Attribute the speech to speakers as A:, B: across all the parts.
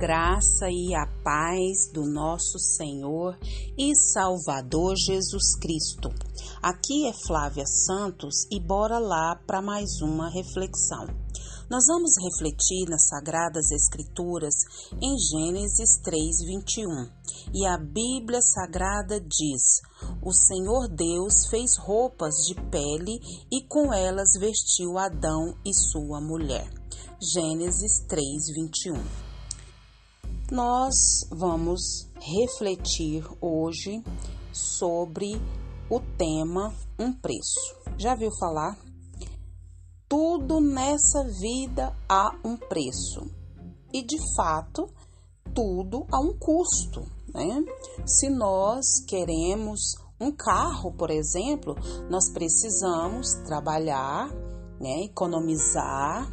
A: graça e a paz do nosso Senhor e Salvador Jesus Cristo. Aqui é Flávia Santos e bora lá para mais uma reflexão. Nós vamos refletir nas Sagradas Escrituras em Gênesis 3:21. E a Bíblia Sagrada diz: O Senhor Deus fez roupas de pele e com elas vestiu Adão e sua mulher. Gênesis 3:21 nós vamos refletir hoje sobre o tema um preço. Já viu falar? Tudo nessa vida há um preço. E de fato, tudo há um custo, né? Se nós queremos um carro, por exemplo, nós precisamos trabalhar, né, economizar,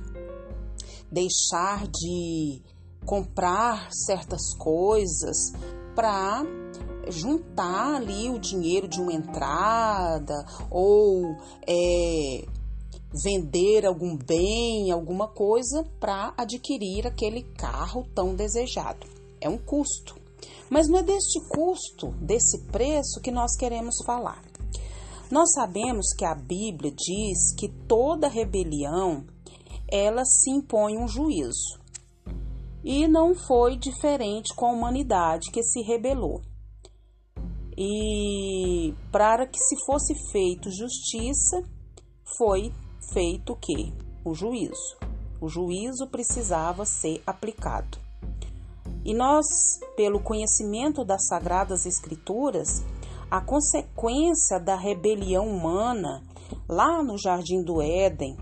A: deixar de comprar certas coisas para juntar ali o dinheiro de uma entrada ou é, vender algum bem, alguma coisa para adquirir aquele carro tão desejado. É um custo. Mas não é deste custo, desse preço que nós queremos falar. Nós sabemos que a Bíblia diz que toda rebelião ela se impõe um juízo. E não foi diferente com a humanidade que se rebelou. E para que se fosse feito justiça, foi feito o que? O juízo. O juízo precisava ser aplicado. E nós, pelo conhecimento das sagradas escrituras, a consequência da rebelião humana lá no jardim do Éden,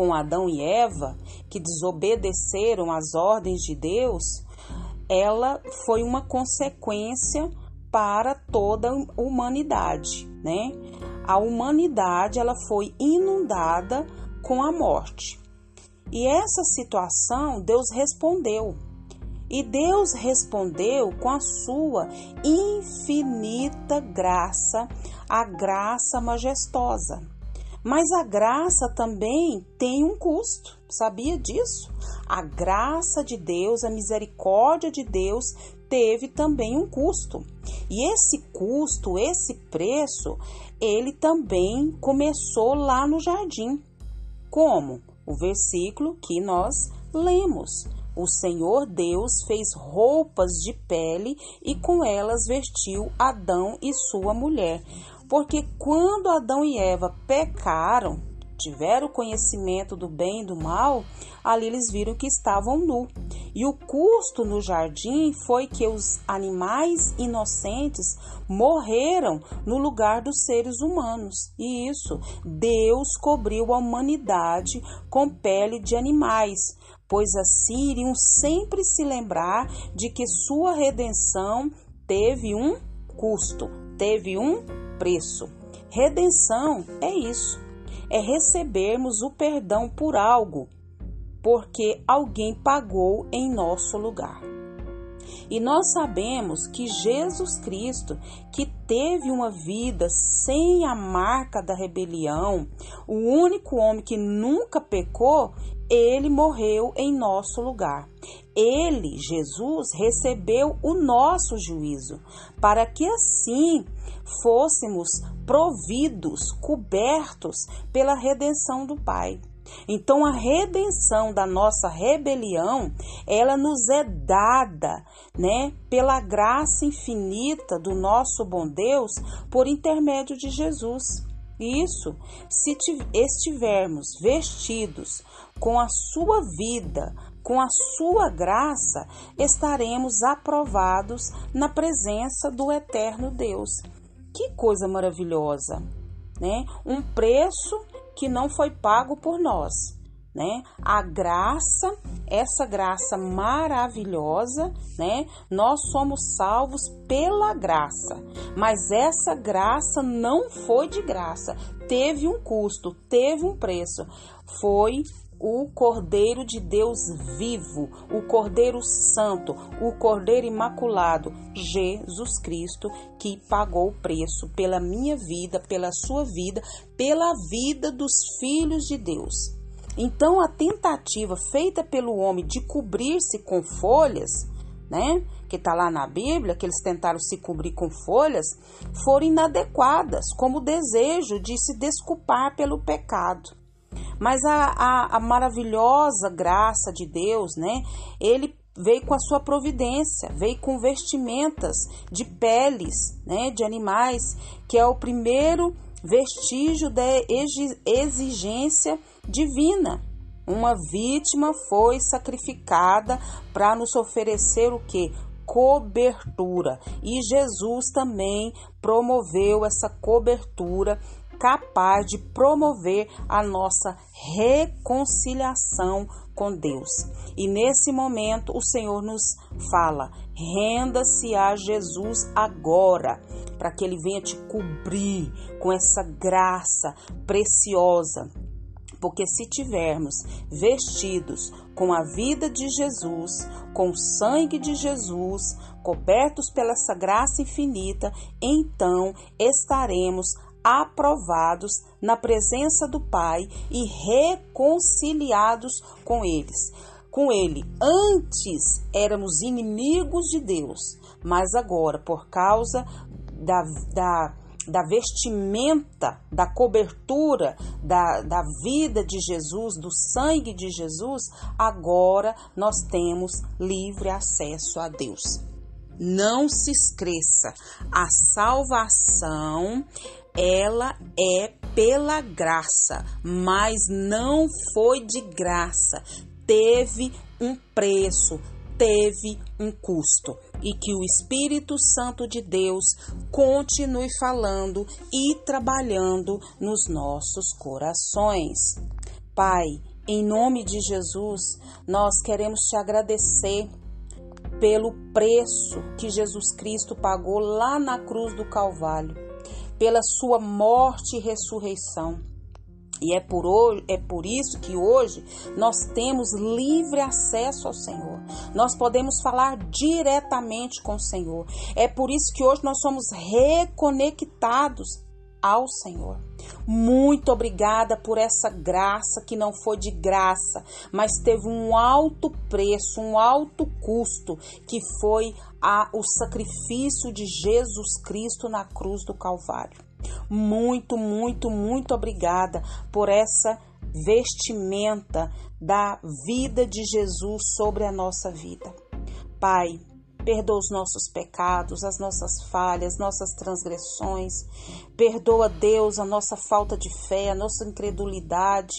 A: com Adão e Eva, que desobedeceram às ordens de Deus, ela foi uma consequência para toda a humanidade, né? A humanidade ela foi inundada com a morte. E essa situação Deus respondeu. E Deus respondeu com a sua infinita graça, a graça majestosa. Mas a graça também tem um custo, sabia disso? A graça de Deus, a misericórdia de Deus teve também um custo. E esse custo, esse preço, ele também começou lá no jardim. Como? O versículo que nós lemos. O Senhor Deus fez roupas de pele e com elas vestiu Adão e sua mulher. Porque quando Adão e Eva pecaram, tiveram conhecimento do bem e do mal, ali eles viram que estavam nu. E o custo no jardim foi que os animais inocentes morreram no lugar dos seres humanos. E isso, Deus cobriu a humanidade com pele de animais, pois assim iriam sempre se lembrar de que sua redenção teve um custo, teve um preço. Redenção é isso, é recebermos o perdão por algo, porque alguém pagou em nosso lugar. E nós sabemos que Jesus Cristo, que teve uma vida sem a marca da rebelião, o único homem que nunca pecou, ele morreu em nosso lugar. Ele, Jesus, recebeu o nosso juízo, para que assim fôssemos providos, cobertos pela redenção do Pai. Então a redenção da nossa rebelião, ela nos é dada, né, pela graça infinita do nosso bom Deus por intermédio de Jesus. Isso, se estivermos vestidos com a sua vida, com a sua graça, estaremos aprovados na presença do eterno Deus. Que coisa maravilhosa, né? Um preço que não foi pago por nós, né? A graça, essa graça maravilhosa, né? Nós somos salvos pela graça, mas essa graça não foi de graça, teve um custo, teve um preço, foi o Cordeiro de Deus vivo, o Cordeiro Santo, o Cordeiro Imaculado, Jesus Cristo, que pagou o preço pela minha vida, pela sua vida, pela vida dos filhos de Deus. Então a tentativa feita pelo homem de cobrir-se com folhas, né, que está lá na Bíblia, que eles tentaram se cobrir com folhas, foram inadequadas, como o desejo de se desculpar pelo pecado. Mas a, a, a maravilhosa graça de Deus, né, ele veio com a sua providência, veio com vestimentas de peles, né, de animais, que é o primeiro vestígio da exigência divina. Uma vítima foi sacrificada para nos oferecer o que? Cobertura. E Jesus também promoveu essa cobertura capaz de promover a nossa reconciliação com Deus. E nesse momento o Senhor nos fala: renda-se a Jesus agora, para que ele venha te cobrir com essa graça preciosa. Porque se tivermos vestidos com a vida de Jesus, com o sangue de Jesus, cobertos pela essa graça infinita, então estaremos aprovados na presença do Pai e reconciliados com eles. Com ele, antes éramos inimigos de Deus, mas agora, por causa da, da, da vestimenta, da cobertura, da, da vida de Jesus, do sangue de Jesus, agora nós temos livre acesso a Deus. Não se esqueça, a salvação ela é pela graça, mas não foi de graça. Teve um preço, teve um custo. E que o Espírito Santo de Deus continue falando e trabalhando nos nossos corações. Pai, em nome de Jesus, nós queremos te agradecer pelo preço que Jesus Cristo pagou lá na cruz do Calvário pela sua morte e ressurreição. E é por, hoje, é por isso que hoje nós temos livre acesso ao Senhor. Nós podemos falar diretamente com o Senhor. É por isso que hoje nós somos reconectados ao Senhor. Muito obrigada por essa graça que não foi de graça, mas teve um alto preço, um alto custo, que foi a, o sacrifício de Jesus Cristo na cruz do Calvário. Muito, muito, muito obrigada por essa vestimenta da vida de Jesus sobre a nossa vida. Pai, Perdoa os nossos pecados, as nossas falhas, nossas transgressões. Perdoa, Deus, a nossa falta de fé, a nossa incredulidade.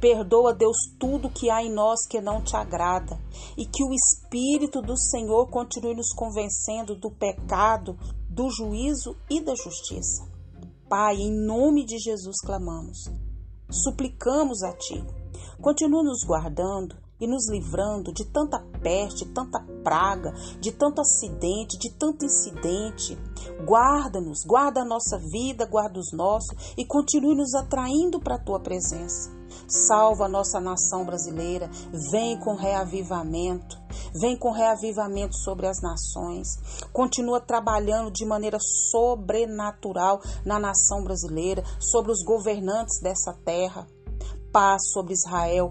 A: Perdoa, Deus, tudo que há em nós que não te agrada. E que o Espírito do Senhor continue nos convencendo do pecado, do juízo e da justiça. Pai, em nome de Jesus clamamos. Suplicamos a Ti. Continua nos guardando e nos livrando de tanta peste, tanta praga, de tanto acidente, de tanto incidente. Guarda-nos, guarda a nossa vida, guarda os nossos e continue nos atraindo para a tua presença. Salva a nossa nação brasileira, vem com reavivamento, vem com reavivamento sobre as nações. Continua trabalhando de maneira sobrenatural na nação brasileira, sobre os governantes dessa terra. Paz sobre Israel,